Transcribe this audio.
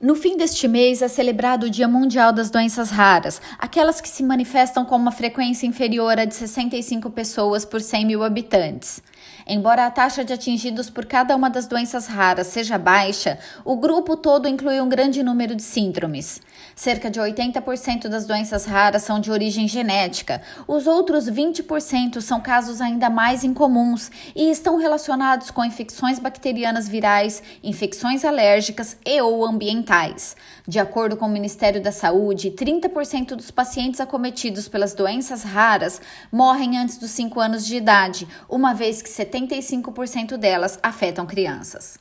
No fim deste mês é celebrado o Dia Mundial das Doenças Raras, aquelas que se manifestam com uma frequência inferior a de 65 pessoas por 100 mil habitantes. Embora a taxa de atingidos por cada uma das doenças raras seja baixa, o grupo todo inclui um grande número de síndromes. Cerca de 80% das doenças raras são de origem genética, os outros 20% são casos ainda mais incomuns e estão relacionados com infecções bacterianas virais, infecções alérgicas e ou ambientais. De acordo com o Ministério da Saúde, 30% dos pacientes acometidos pelas doenças raras morrem antes dos 5 anos de idade, uma vez que 70 75% delas afetam crianças.